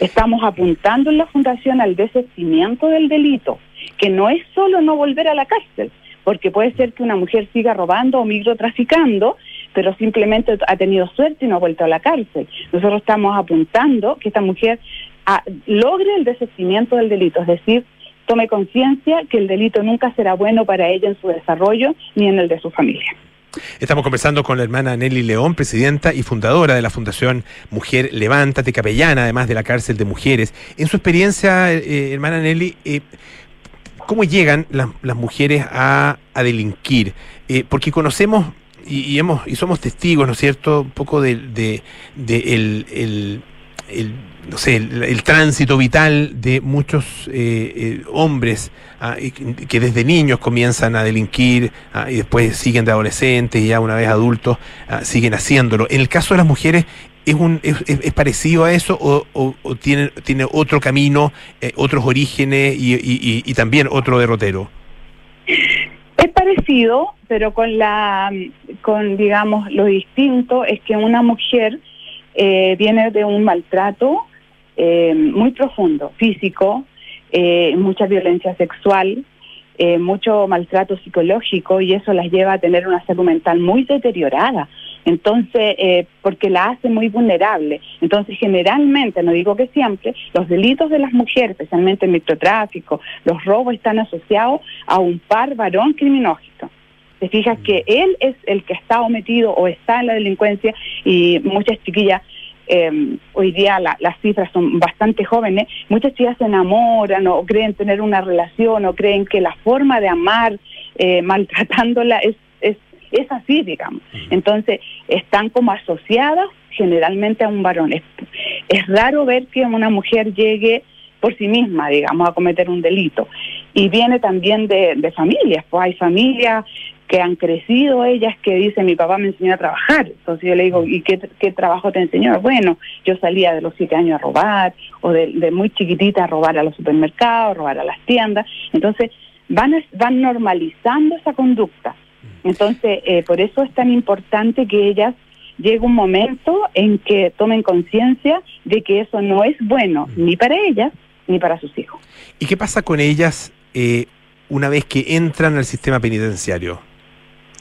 Estamos apuntando en la fundación al desistimiento del delito, que no es solo no volver a la cárcel, porque puede ser que una mujer siga robando o microtraficando, pero simplemente ha tenido suerte y no ha vuelto a la cárcel. Nosotros estamos apuntando que esta mujer a, logre el desistimiento del delito, es decir, tome conciencia que el delito nunca será bueno para ella en su desarrollo ni en el de su familia. Estamos conversando con la hermana Nelly León, presidenta y fundadora de la Fundación Mujer Levántate, capellana además de la cárcel de mujeres. En su experiencia, eh, hermana Nelly, eh, ¿cómo llegan las, mujeres a, a delinquir? Eh, porque conocemos y, y, hemos y somos testigos, ¿no es cierto?, un poco de, de, de el, el, el no sé, el, tránsito vital de muchos eh, eh, hombres ah, que desde niños comienzan a delinquir ah, y después siguen de adolescentes y ya una vez adultos ah, siguen haciéndolo. En el caso de las mujeres, ¿es, un, es, parecido a eso o, o, tiene, tiene otro camino, eh, otros orígenes y, y, también otro derrotero? Es parecido, pero con la, con digamos, lo distinto es que una mujer eh, viene de un maltrato eh, muy profundo, físico, eh, mucha violencia sexual, eh, mucho maltrato psicológico y eso las lleva a tener una salud mental muy deteriorada. Entonces, eh, porque la hace muy vulnerable. Entonces, generalmente, no digo que siempre, los delitos de las mujeres, especialmente el microtráfico, los robos, están asociados a un par varón criminógeno. Te fijas que él es el que está metido o está en la delincuencia y muchas chiquillas eh, hoy día la, las cifras son bastante jóvenes, muchas chicas se enamoran o creen tener una relación o creen que la forma de amar eh, maltratándola es, es, es así, digamos. Entonces, están como asociadas generalmente a un varón. Es, es raro ver que una mujer llegue por sí misma, digamos, a cometer un delito. Y viene también de, de familias, pues hay familias que han crecido ellas que dicen mi papá me enseñó a trabajar. Entonces yo le digo, ¿y qué, qué trabajo te enseñó? Bueno, yo salía de los siete años a robar, o de, de, muy chiquitita a robar a los supermercados, robar a las tiendas. Entonces van, van normalizando esa conducta. Entonces, eh, por eso es tan importante que ellas llegue un momento en que tomen conciencia de que eso no es bueno ni para ellas ni para sus hijos. ¿Y qué pasa con ellas eh, una vez que entran al sistema penitenciario?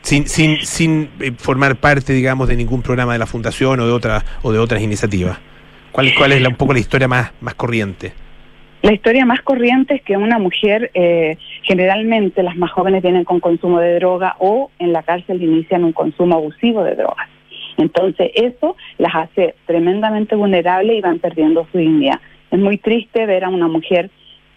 Sin, sin, sin eh, formar parte, digamos, de ningún programa de la fundación o de otra o de otras iniciativas. ¿Cuál, cuál es la, un poco la historia más, más corriente? La historia más corriente es que una mujer, eh, generalmente las más jóvenes vienen con consumo de droga o en la cárcel inician un consumo abusivo de drogas. Entonces eso las hace tremendamente vulnerables y van perdiendo su dignidad. Es muy triste ver a una mujer,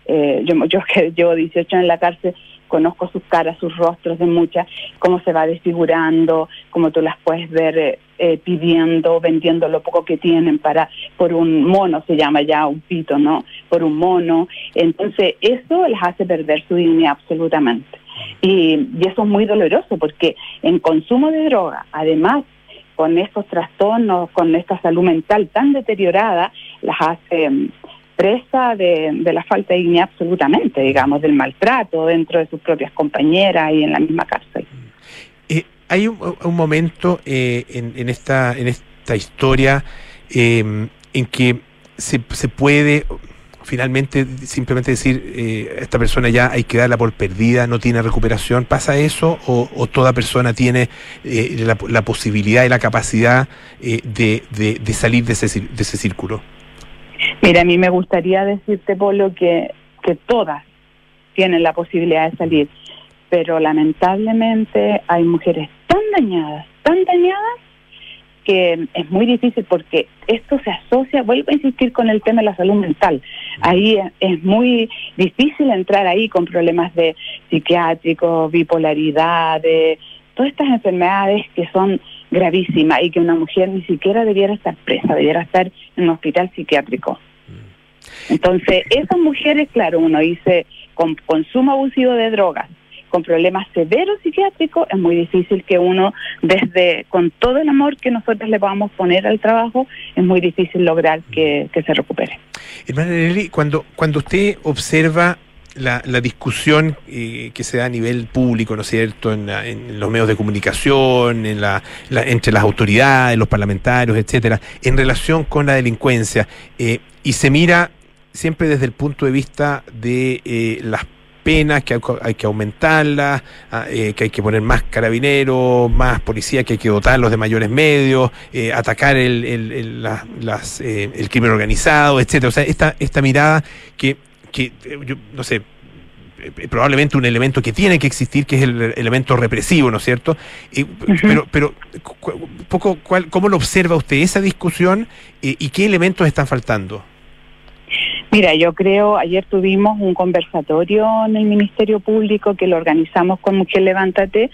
eh, yo, yo que llevo 18 años en la cárcel, conozco sus caras, sus rostros de muchas, cómo se va desfigurando, cómo tú las puedes ver eh, eh, pidiendo, vendiendo lo poco que tienen para por un mono, se llama ya un pito, ¿no? Por un mono. Entonces, eso les hace perder su dignidad absolutamente. Y, y eso es muy doloroso porque en consumo de droga, además, con estos trastornos, con esta salud mental tan deteriorada, las hace presa de, la falta de dignidad absolutamente, digamos, del maltrato dentro de sus propias compañeras y en la misma cárcel. Eh, hay un, un momento eh, en, en, esta, en esta historia eh, en que se, se puede finalmente simplemente decir eh, esta persona ya hay que darla por perdida, no tiene recuperación, ¿pasa eso o, o toda persona tiene eh, la, la, posibilidad y la capacidad eh, de, de, de, salir de ese, de ese círculo? Mira, a mí me gustaría decirte, Polo, que, que todas tienen la posibilidad de salir, pero lamentablemente hay mujeres tan dañadas, tan dañadas, que es muy difícil porque esto se asocia, vuelvo a insistir con el tema de la salud mental. Ahí es muy difícil entrar ahí con problemas de psiquiátricos, bipolaridad, todas estas enfermedades que son gravísimas y que una mujer ni siquiera debiera estar presa, debiera estar en un hospital psiquiátrico. Entonces, esas mujeres, claro, uno dice, con consumo abusivo de drogas, con problemas severos psiquiátricos, es muy difícil que uno, desde con todo el amor que nosotros le podamos poner al trabajo, es muy difícil lograr que, que se recupere. Hermana Nelly, cuando, cuando usted observa la, la discusión eh, que se da a nivel público, ¿no es cierto?, en, la, en los medios de comunicación, en la, entre las autoridades, los parlamentarios, etcétera, en relación con la delincuencia, eh, y se mira siempre desde el punto de vista de eh, las penas, que hay, que aumentarlas, eh, que hay que poner más carabineros, más policía, que hay que dotarlos de mayores medios, eh, atacar el, el, el, la, las, eh, el crimen organizado, etcétera. O sea, esta, esta mirada que, que yo no sé, eh, probablemente un elemento que tiene que existir, que es el elemento represivo, ¿no es cierto? Pero, pero poco, cuál, ¿cómo lo observa usted esa discusión y qué elementos están faltando? Mira, yo creo, ayer tuvimos un conversatorio en el Ministerio Público que lo organizamos con Mujer Levántate,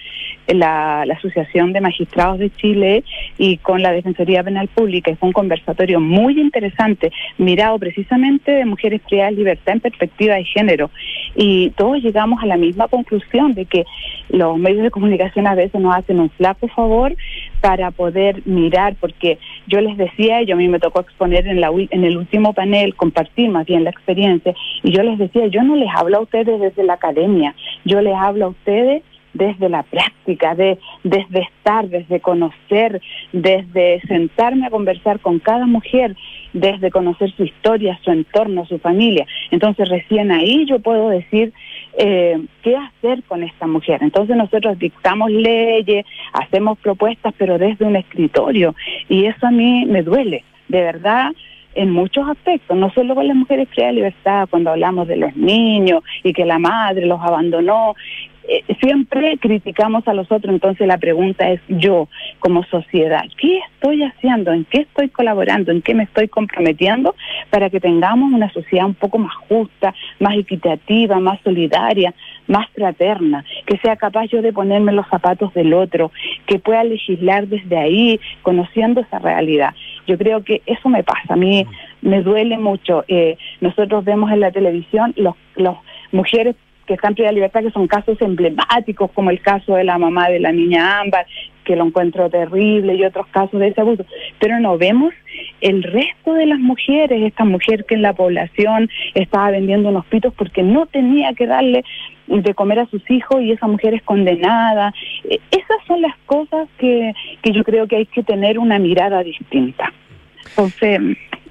la, la Asociación de Magistrados de Chile y con la Defensoría Penal Pública. fue un conversatorio muy interesante, mirado precisamente de mujeres privadas de libertad en perspectiva de género. Y todos llegamos a la misma conclusión de que los medios de comunicación a veces nos hacen un flaco favor para poder mirar, porque yo les decía, yo a mí me tocó exponer en, la, en el último panel, compartir más bien la experiencia, y yo les decía, yo no les hablo a ustedes desde la academia, yo les hablo a ustedes desde la práctica, de, desde estar, desde conocer, desde sentarme a conversar con cada mujer, desde conocer su historia, su entorno, su familia. Entonces recién ahí yo puedo decir eh, qué hacer con esta mujer. Entonces nosotros dictamos leyes, hacemos propuestas, pero desde un escritorio. Y eso a mí me duele, de verdad en muchos aspectos, no solo con las mujeres que hay libertad, cuando hablamos de los niños y que la madre los abandonó eh, siempre criticamos a los otros, entonces la pregunta es yo como sociedad, ¿qué estoy haciendo? ¿En qué estoy colaborando? ¿En qué me estoy comprometiendo para que tengamos una sociedad un poco más justa, más equitativa, más solidaria, más fraterna, que sea capaz yo de ponerme los zapatos del otro, que pueda legislar desde ahí, conociendo esa realidad? Yo creo que eso me pasa, a mí me duele mucho. Eh, nosotros vemos en la televisión los, los mujeres que están en libertad, que son casos emblemáticos, como el caso de la mamá de la niña Ámbar, que lo encuentro terrible, y otros casos de ese abuso. Pero no vemos el resto de las mujeres, esta mujer que en la población estaba vendiendo unos pitos porque no tenía que darle de comer a sus hijos y esa mujer es condenada. E, esas son las cosas que, que yo creo que hay que tener una mirada distinta. Entonces,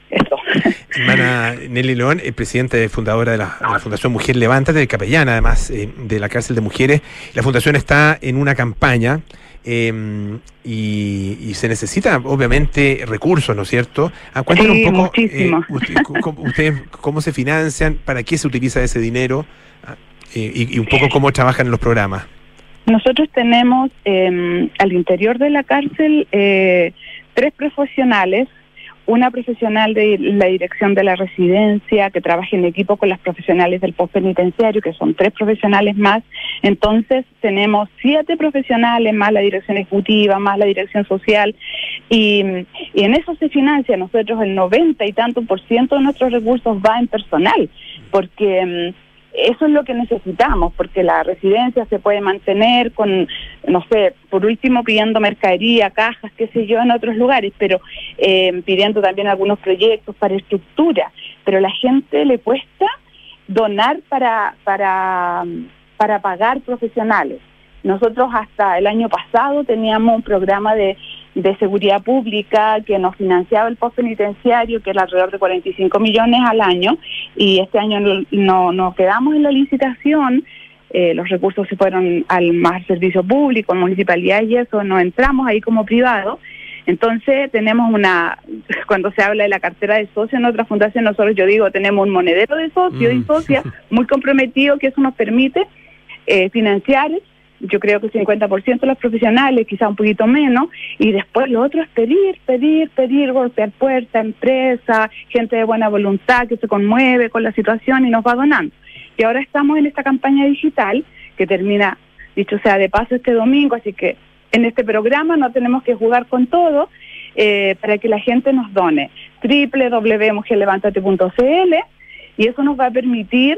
eso. Hermana Nelly León, eh, presidenta y fundadora de la, Fundación Mujer Levántate, de capellana además eh, de la cárcel de mujeres. La fundación está en una campaña em, y, se necesita obviamente recursos, ¿no es cierto? Ah, cuéntanos un poco eh, ustedes cómo se financian, para qué se utiliza ese dinero ah, y, y, un poco cómo trabajan en los programas. Nosotros tenemos em, al interior de la cárcel tres profesionales una profesional de la dirección de la residencia que trabaja en equipo con las profesionales del postpenitenciario, que son tres profesionales más. Entonces tenemos siete profesionales más la dirección ejecutiva, más la dirección social, y, y en eso se financia. Nosotros el 90 y tanto por ciento de nuestros recursos va en personal, porque mm, eso es lo que necesitamos, porque la residencia se puede mantener con, no sé, por último pidiendo mercadería, cajas, qué sé yo, en otros lugares, pero eh, pidiendo también algunos proyectos para estructura. Pero la gente le cuesta donar para, para, para pagar profesionales. Nosotros hasta el año pasado teníamos un programa de de seguridad pública que nos financiaba el post penitenciario, que era alrededor de 45 millones al año, y este año no, nos quedamos en la licitación. Eh, los recursos se fueron al más servicio público, municipalidad y eso, no entramos ahí como privado. Entonces tenemos una, cuando se habla de la cartera de socios en otra fundación, nosotros yo digo, tenemos un monedero de socios y mm. socias muy comprometido que eso nos permite eh, financiar yo creo que 50% de los profesionales, quizá un poquito menos, y después lo otro es pedir, pedir, pedir, golpear puerta, empresa, gente de buena voluntad que se conmueve con la situación y nos va donando. Y ahora estamos en esta campaña digital que termina, dicho sea de paso, este domingo, así que en este programa no tenemos que jugar con todo eh, para que la gente nos done www.mujerlevantate.cl y eso nos va a permitir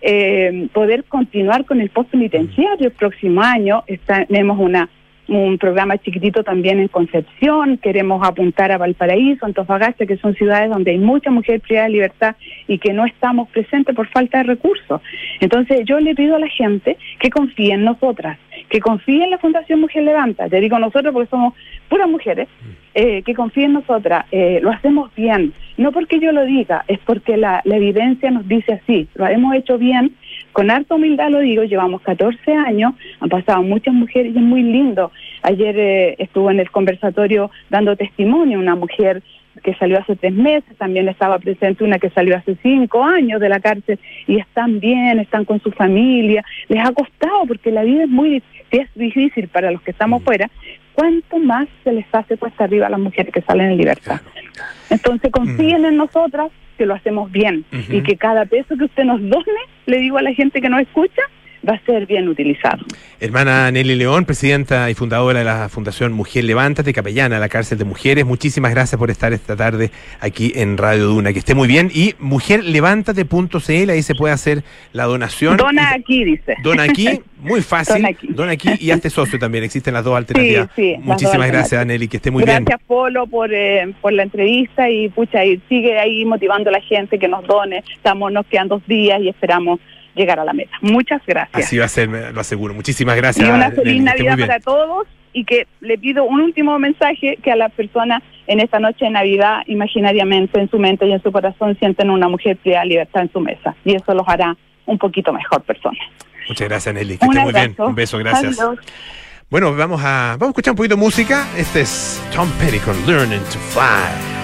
eh, poder continuar con el post penitenciario el próximo año. tenemos una un programa chiquitito también en Concepción, queremos apuntar a Valparaíso, Antofagasta, que son ciudades donde hay mucha mujer privada de libertad y que no estamos presentes por falta de recursos. Entonces yo le pido a la gente que confíe en nosotras, que confíe en la Fundación Mujer Levanta, te digo nosotros porque somos puras mujeres, eh, que confíe en nosotras, eh, lo hacemos bien, no porque yo lo diga, es porque la, la evidencia nos dice así, lo hemos hecho bien, con harta humildad lo digo, llevamos 14 años, han pasado muchas mujeres y es muy lindo. Ayer eh, estuvo en el conversatorio dando testimonio una mujer que salió hace tres meses, también estaba presente una que salió hace cinco años de la cárcel y están bien, están con su familia. Les ha costado porque la vida es muy es difícil para los que estamos fuera. ¿Cuánto más se les hace cuesta arriba a las mujeres que salen en libertad? Entonces confíen en nosotras que lo hacemos bien. Y que cada peso que usted nos done, le digo a la gente que nos escucha, va a ser bien utilizado. Hermana Nelly León, presidenta y fundadora de la Fundación Mujer Levántate, capellana de la cárcel de mujeres, muchísimas gracias por estar esta tarde aquí en Radio Duna. Que esté muy bien. Y mujerlevántate.cl, ahí se puede hacer la donación. Dona aquí, dice. Dona aquí, muy fácil. Dona aquí. Dona aquí y hazte socio también. Existen las dos alternativas. Sí, sí, muchísimas gracias, Nelly, que esté muy bien. Gracias, Polo, por, eh, por la entrevista y pucha, y sigue ahí motivando a la gente que nos done. Estamos, nos quedan dos días y esperamos llegar a la meta. Muchas gracias. Así va a ser, lo aseguro. Muchísimas gracias. Y una feliz Navidad para todos y que le pido un último mensaje que a las personas en esta noche de Navidad imaginariamente en su mente y en su corazón sienten una mujer plena libertad en su mesa y eso los hará un poquito mejor personas. Muchas gracias Nelly, que esté muy bien. Un beso, gracias. Bueno, vamos a, vamos a escuchar un poquito de música. Este es Tom Petty con Learning to Fly.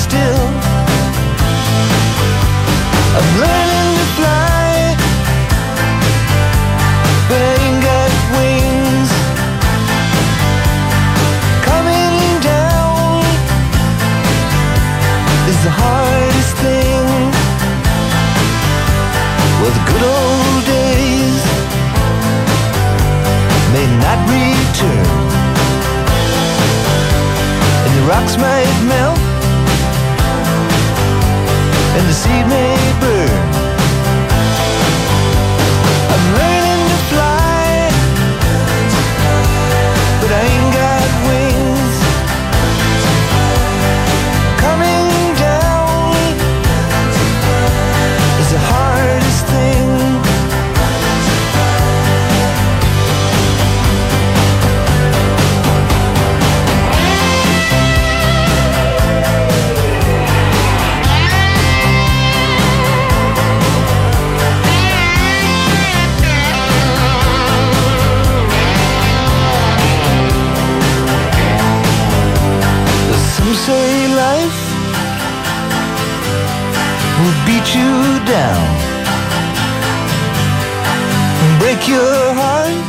still. And the seed may burn. Down. Break your heart.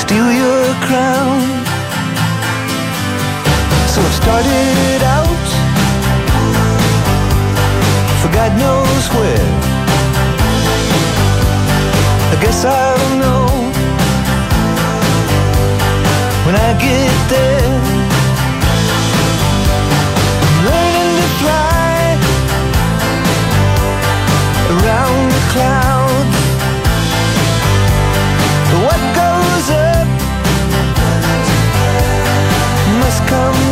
Steal your crown. So I started out. For God knows where. I guess I'll know. When I get there. Come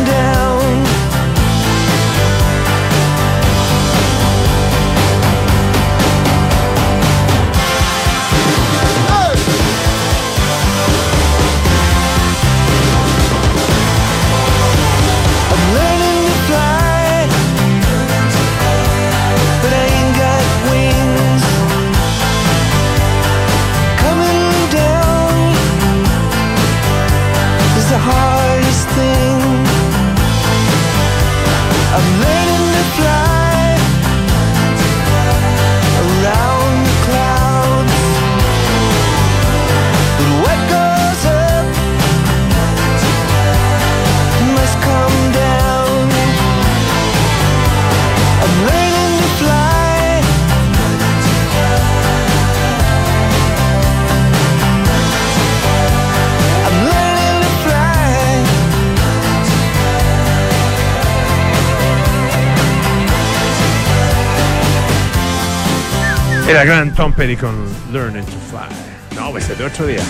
Era gran Tom Petty con Learning to Fly. No, pues es de otro día.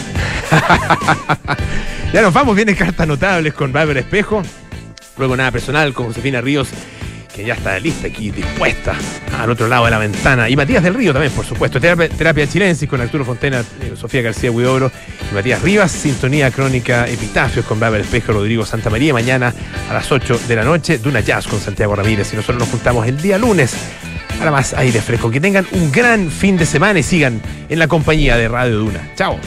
ya nos vamos, vienen cartas notables con Bárbara Espejo. Luego nada personal con Josefina Ríos, que ya está lista aquí, dispuesta al otro lado de la ventana. Y Matías del Río también, por supuesto. Terapia, terapia chilensis con Arturo Fontena, eh, Sofía García Huidobro y Matías Rivas. Sintonía crónica Epitafios con Bárbara Espejo, Rodrigo Santa María. Mañana a las 8 de la noche, Duna Jazz con Santiago Ramírez. Y nosotros nos juntamos el día lunes para más aire fresco. Que tengan un gran fin de semana y sigan en la compañía de Radio Duna. Chao.